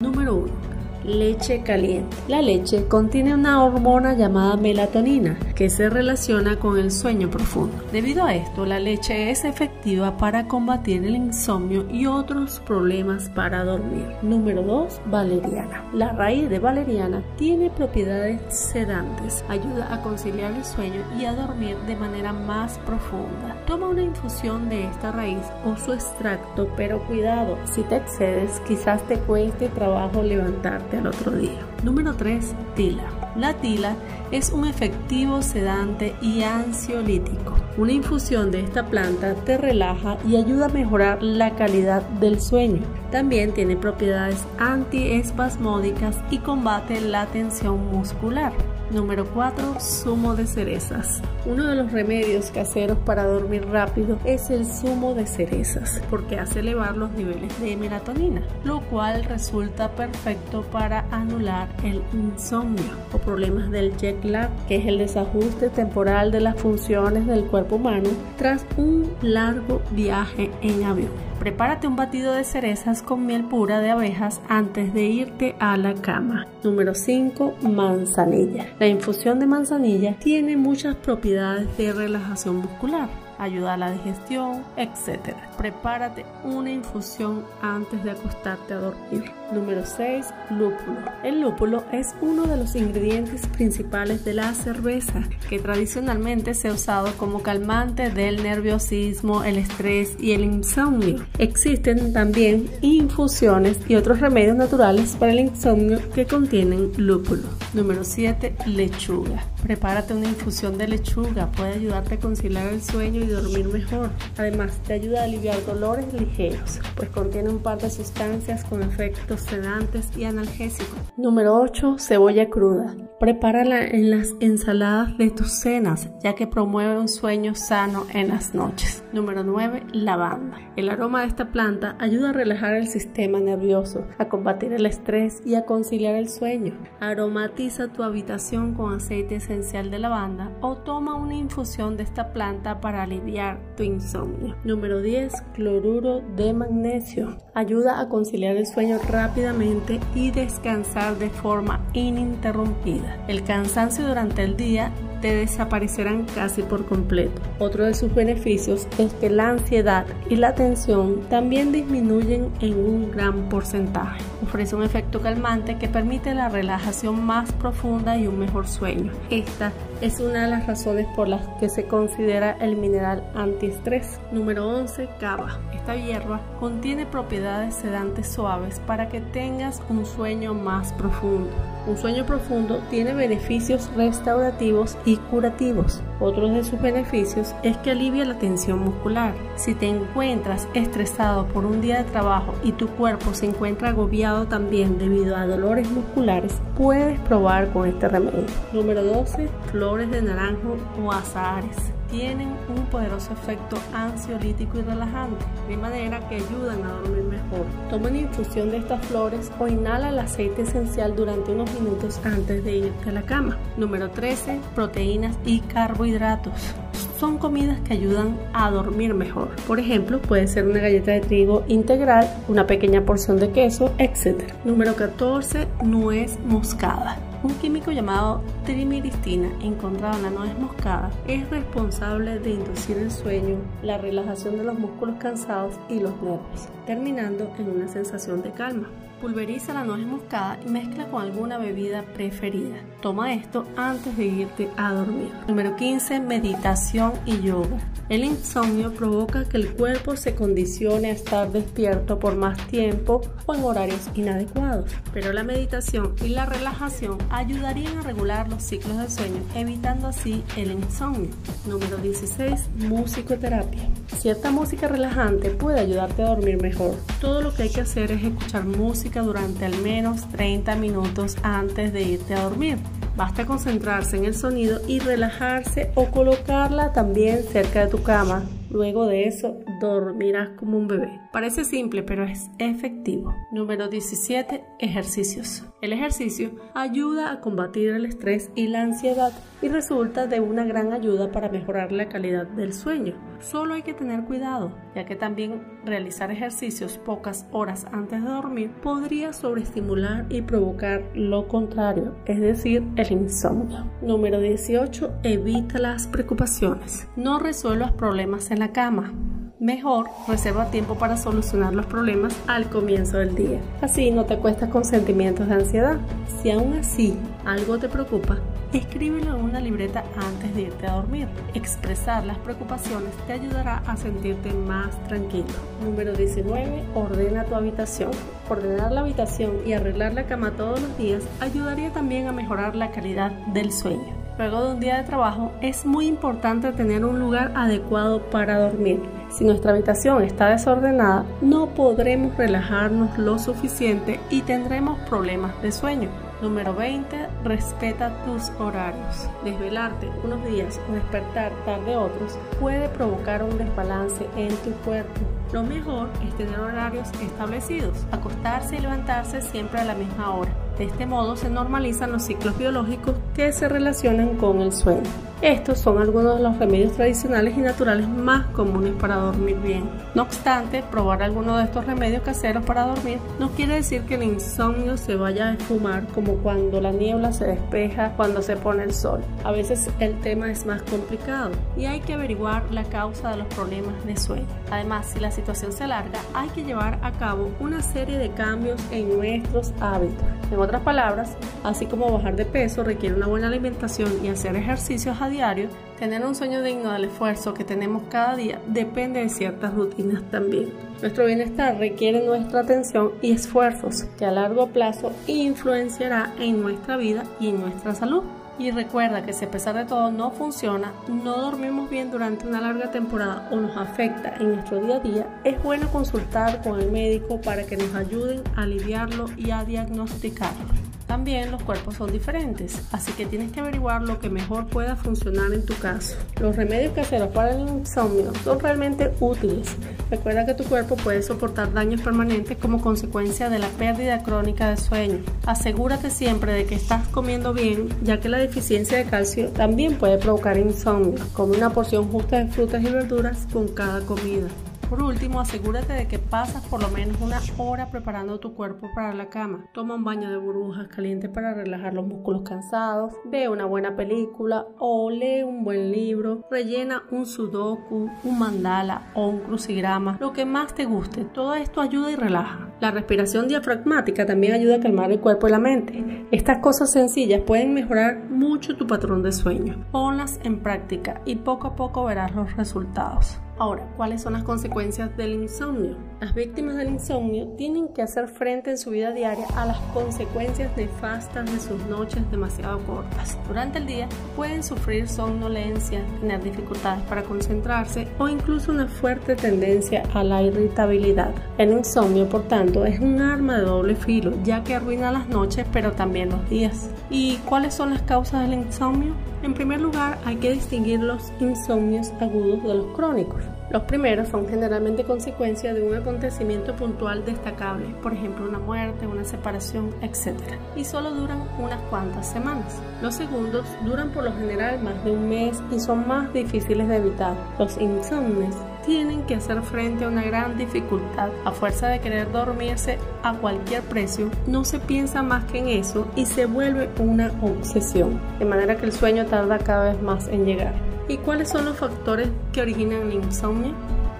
Número 1 leche caliente. La leche contiene una hormona llamada melatonina que se relaciona con el sueño profundo. Debido a esto, la leche es efectiva para combatir el insomnio y otros problemas para dormir. Número 2. Valeriana. La raíz de valeriana tiene propiedades sedantes, ayuda a conciliar el sueño y a dormir de manera más profunda. Toma una infusión de esta raíz o su extracto, pero cuidado, si te excedes, quizás te cueste trabajo levantarte otro día. Número 3. Tila. La tila es un efectivo sedante y ansiolítico. Una infusión de esta planta te relaja y ayuda a mejorar la calidad del sueño. También tiene propiedades antiespasmódicas y combate la tensión muscular. Número 4. Zumo de cerezas. Uno de los remedios caseros para dormir rápido es el zumo de cerezas, porque hace elevar los niveles de melatonina, lo cual resulta perfecto para anular el insomnio o problemas del jet lag, que es el desajuste temporal de las funciones del cuerpo humano tras un largo viaje en avión. Prepárate un batido de cerezas con miel pura de abejas antes de irte a la cama. Número 5. Manzanilla. La infusión de manzanilla tiene muchas propiedades de relajación muscular ayuda a la digestión, etc. Prepárate una infusión antes de acostarte a dormir. Número 6. Lúpulo. El lúpulo es uno de los ingredientes principales de la cerveza, que tradicionalmente se ha usado como calmante del nerviosismo, el estrés y el insomnio. Existen también infusiones y otros remedios naturales para el insomnio que contienen lúpulo. Número 7. Lechuga. Prepárate una infusión de lechuga, puede ayudarte a conciliar el sueño y dormir mejor. Además, te ayuda a aliviar dolores ligeros, pues contiene un par de sustancias con efectos sedantes y analgésicos. Número 8. Cebolla cruda. Prepárala en las ensaladas de tus cenas, ya que promueve un sueño sano en las noches. Número 9. Lavanda. El aroma de esta planta ayuda a relajar el sistema nervioso, a combatir el estrés y a conciliar el sueño. Aromatiza tu habitación con aceite esencial de lavanda o toma una infusión de esta planta para aliviar tu insomnio. Número 10. Cloruro de magnesio. Ayuda a conciliar el sueño rápidamente y descansar de forma ininterrumpida. El cansancio durante el día te desaparecerán casi por completo. Otro de sus beneficios es que la ansiedad y la tensión también disminuyen en un gran porcentaje. Ofrece un efecto calmante que permite la relajación más profunda y un mejor sueño. Esta es una de las razones por las que se considera el mineral antiestrés. Número 11. Cava. Esta hierba contiene propiedades sedantes suaves para que tengas un sueño más profundo. Un sueño profundo tiene beneficios restaurativos y curativos. Otro de sus beneficios es que alivia la tensión muscular. Si te encuentras estresado por un día de trabajo y tu cuerpo se encuentra agobiado también debido a dolores musculares, puedes probar con este remedio. Número 12. Flores de naranjo o azahares tienen un poderoso efecto ansiolítico y relajante, de manera que ayudan a dormir mejor. Toma una infusión de estas flores o inhala el aceite esencial durante unos minutos antes de irte a la cama. Número 13. Proteínas y carbohidratos son comidas que ayudan a dormir mejor. Por ejemplo, puede ser una galleta de trigo integral, una pequeña porción de queso, etc. Número 14. Nuez moscada. Un químico llamado trimiristina encontrado en la nuez moscada es responsable de inducir el sueño, la relajación de los músculos cansados y los nervios, terminando en una sensación de calma. Pulveriza la nuez moscada y mezcla con alguna bebida preferida. Toma esto antes de irte a dormir. Número 15. Meditación y yoga. El insomnio provoca que el cuerpo se condicione a estar despierto por más tiempo o en horarios inadecuados, pero la meditación y la relajación ayudarían a regular los ciclos del sueño, evitando así el insomnio. Número 16. Musicoterapia. Cierta música relajante puede ayudarte a dormir mejor. Todo lo que hay que hacer es escuchar música durante al menos 30 minutos antes de irte a dormir. Basta concentrarse en el sonido y relajarse o colocarla también cerca de tu cama. Luego de eso, dormirás como un bebé. Parece simple, pero es efectivo. Número 17. Ejercicios. El ejercicio ayuda a combatir el estrés y la ansiedad y resulta de una gran ayuda para mejorar la calidad del sueño. Solo hay que tener cuidado, ya que también realizar ejercicios pocas horas antes de dormir podría sobreestimular y provocar lo contrario, es decir, el insomnio. Número 18. Evita las preocupaciones. No resuelvas problemas en la cama. Mejor reserva tiempo para solucionar los problemas al comienzo del día. Así no te acuestas con sentimientos de ansiedad. Si aún así algo te preocupa, escríbelo en una libreta antes de irte a dormir. Expresar las preocupaciones te ayudará a sentirte más tranquilo. Número 19. Ordena tu habitación. Ordenar la habitación y arreglar la cama todos los días ayudaría también a mejorar la calidad del sueño. Luego de un día de trabajo es muy importante tener un lugar adecuado para dormir. Si nuestra habitación está desordenada, no podremos relajarnos lo suficiente y tendremos problemas de sueño. Número 20. Respeta tus horarios. Desvelarte unos días o despertar tarde otros puede provocar un desbalance en tu cuerpo. Lo mejor es tener horarios establecidos, acostarse y levantarse siempre a la misma hora. De este modo se normalizan los ciclos biológicos que se relacionan con el sueño. Estos son algunos de los remedios tradicionales y naturales más comunes para dormir bien. No obstante, probar alguno de estos remedios caseros para dormir no quiere decir que el insomnio se vaya a esfumar como cuando la niebla se despeja cuando se pone el sol. A veces el tema es más complicado y hay que averiguar la causa de los problemas de sueño. Además, si la situación se alarga, hay que llevar a cabo una serie de cambios en nuestros hábitos. En otras palabras, así como bajar de peso requiere una buena alimentación y hacer ejercicios diario, tener un sueño digno del esfuerzo que tenemos cada día depende de ciertas rutinas también. Nuestro bienestar requiere nuestra atención y esfuerzos que a largo plazo influenciará en nuestra vida y en nuestra salud. Y recuerda que si a pesar de todo no funciona, no dormimos bien durante una larga temporada o nos afecta en nuestro día a día, es bueno consultar con el médico para que nos ayuden a aliviarlo y a diagnosticarlo. También los cuerpos son diferentes, así que tienes que averiguar lo que mejor pueda funcionar en tu caso. Los remedios caseros para el insomnio son realmente útiles. Recuerda que tu cuerpo puede soportar daños permanentes como consecuencia de la pérdida crónica de sueño. Asegúrate siempre de que estás comiendo bien, ya que la deficiencia de calcio también puede provocar insomnio. Come una porción justa de frutas y verduras con cada comida. Por último, asegúrate de que pasas por lo menos una hora preparando tu cuerpo para la cama. Toma un baño de burbujas calientes para relajar los músculos cansados, ve una buena película o lee un buen libro, rellena un sudoku, un mandala o un crucigrama, lo que más te guste. Todo esto ayuda y relaja. La respiración diafragmática también ayuda a calmar el cuerpo y la mente. Estas cosas sencillas pueden mejorar mucho tu patrón de sueño. Ponlas en práctica y poco a poco verás los resultados. Ahora, ¿cuáles son las consecuencias del insomnio? Las víctimas del insomnio tienen que hacer frente en su vida diaria a las consecuencias nefastas de sus noches demasiado cortas. Durante el día pueden sufrir somnolencia, tener dificultades para concentrarse o incluso una fuerte tendencia a la irritabilidad. El insomnio, por tanto, es un arma de doble filo, ya que arruina las noches pero también los días. ¿Y cuáles son las causas del insomnio? En primer lugar, hay que distinguir los insomnios agudos de los crónicos. Los primeros son generalmente consecuencia de un acontecimiento puntual destacable, por ejemplo una muerte, una separación, etc. Y solo duran unas cuantas semanas. Los segundos duran por lo general más de un mes y son más difíciles de evitar. Los insomnes tienen que hacer frente a una gran dificultad. A fuerza de querer dormirse a cualquier precio, no se piensa más que en eso y se vuelve una obsesión, de manera que el sueño tarda cada vez más en llegar. ¿Y cuáles son los factores que originan el insomnio?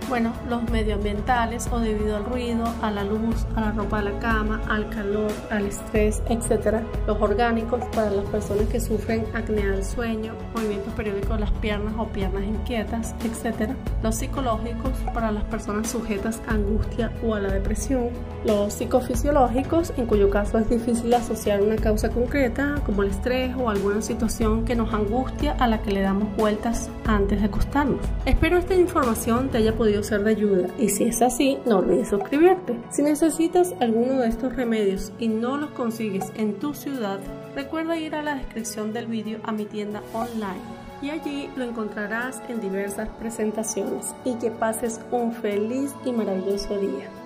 Bueno, los medioambientales o debido al ruido, a la luz, a la ropa de la cama, al calor, al estrés, etc. Los orgánicos para las personas que sufren acné del sueño, movimientos periódicos de las piernas o piernas inquietas, etc. Los psicológicos para las personas sujetas a angustia o a la depresión. Los psicofisiológicos, en cuyo caso es difícil asociar una causa concreta, como el estrés o alguna situación que nos angustia a la que le damos vueltas antes de acostarnos. Espero esta información te haya podido ser de ayuda y si es así, no olvides suscribirte. Si necesitas alguno de estos remedios y no los consigues en tu ciudad, recuerda ir a la descripción del vídeo a mi tienda online y allí lo encontrarás en diversas presentaciones y que pases un feliz y maravilloso día.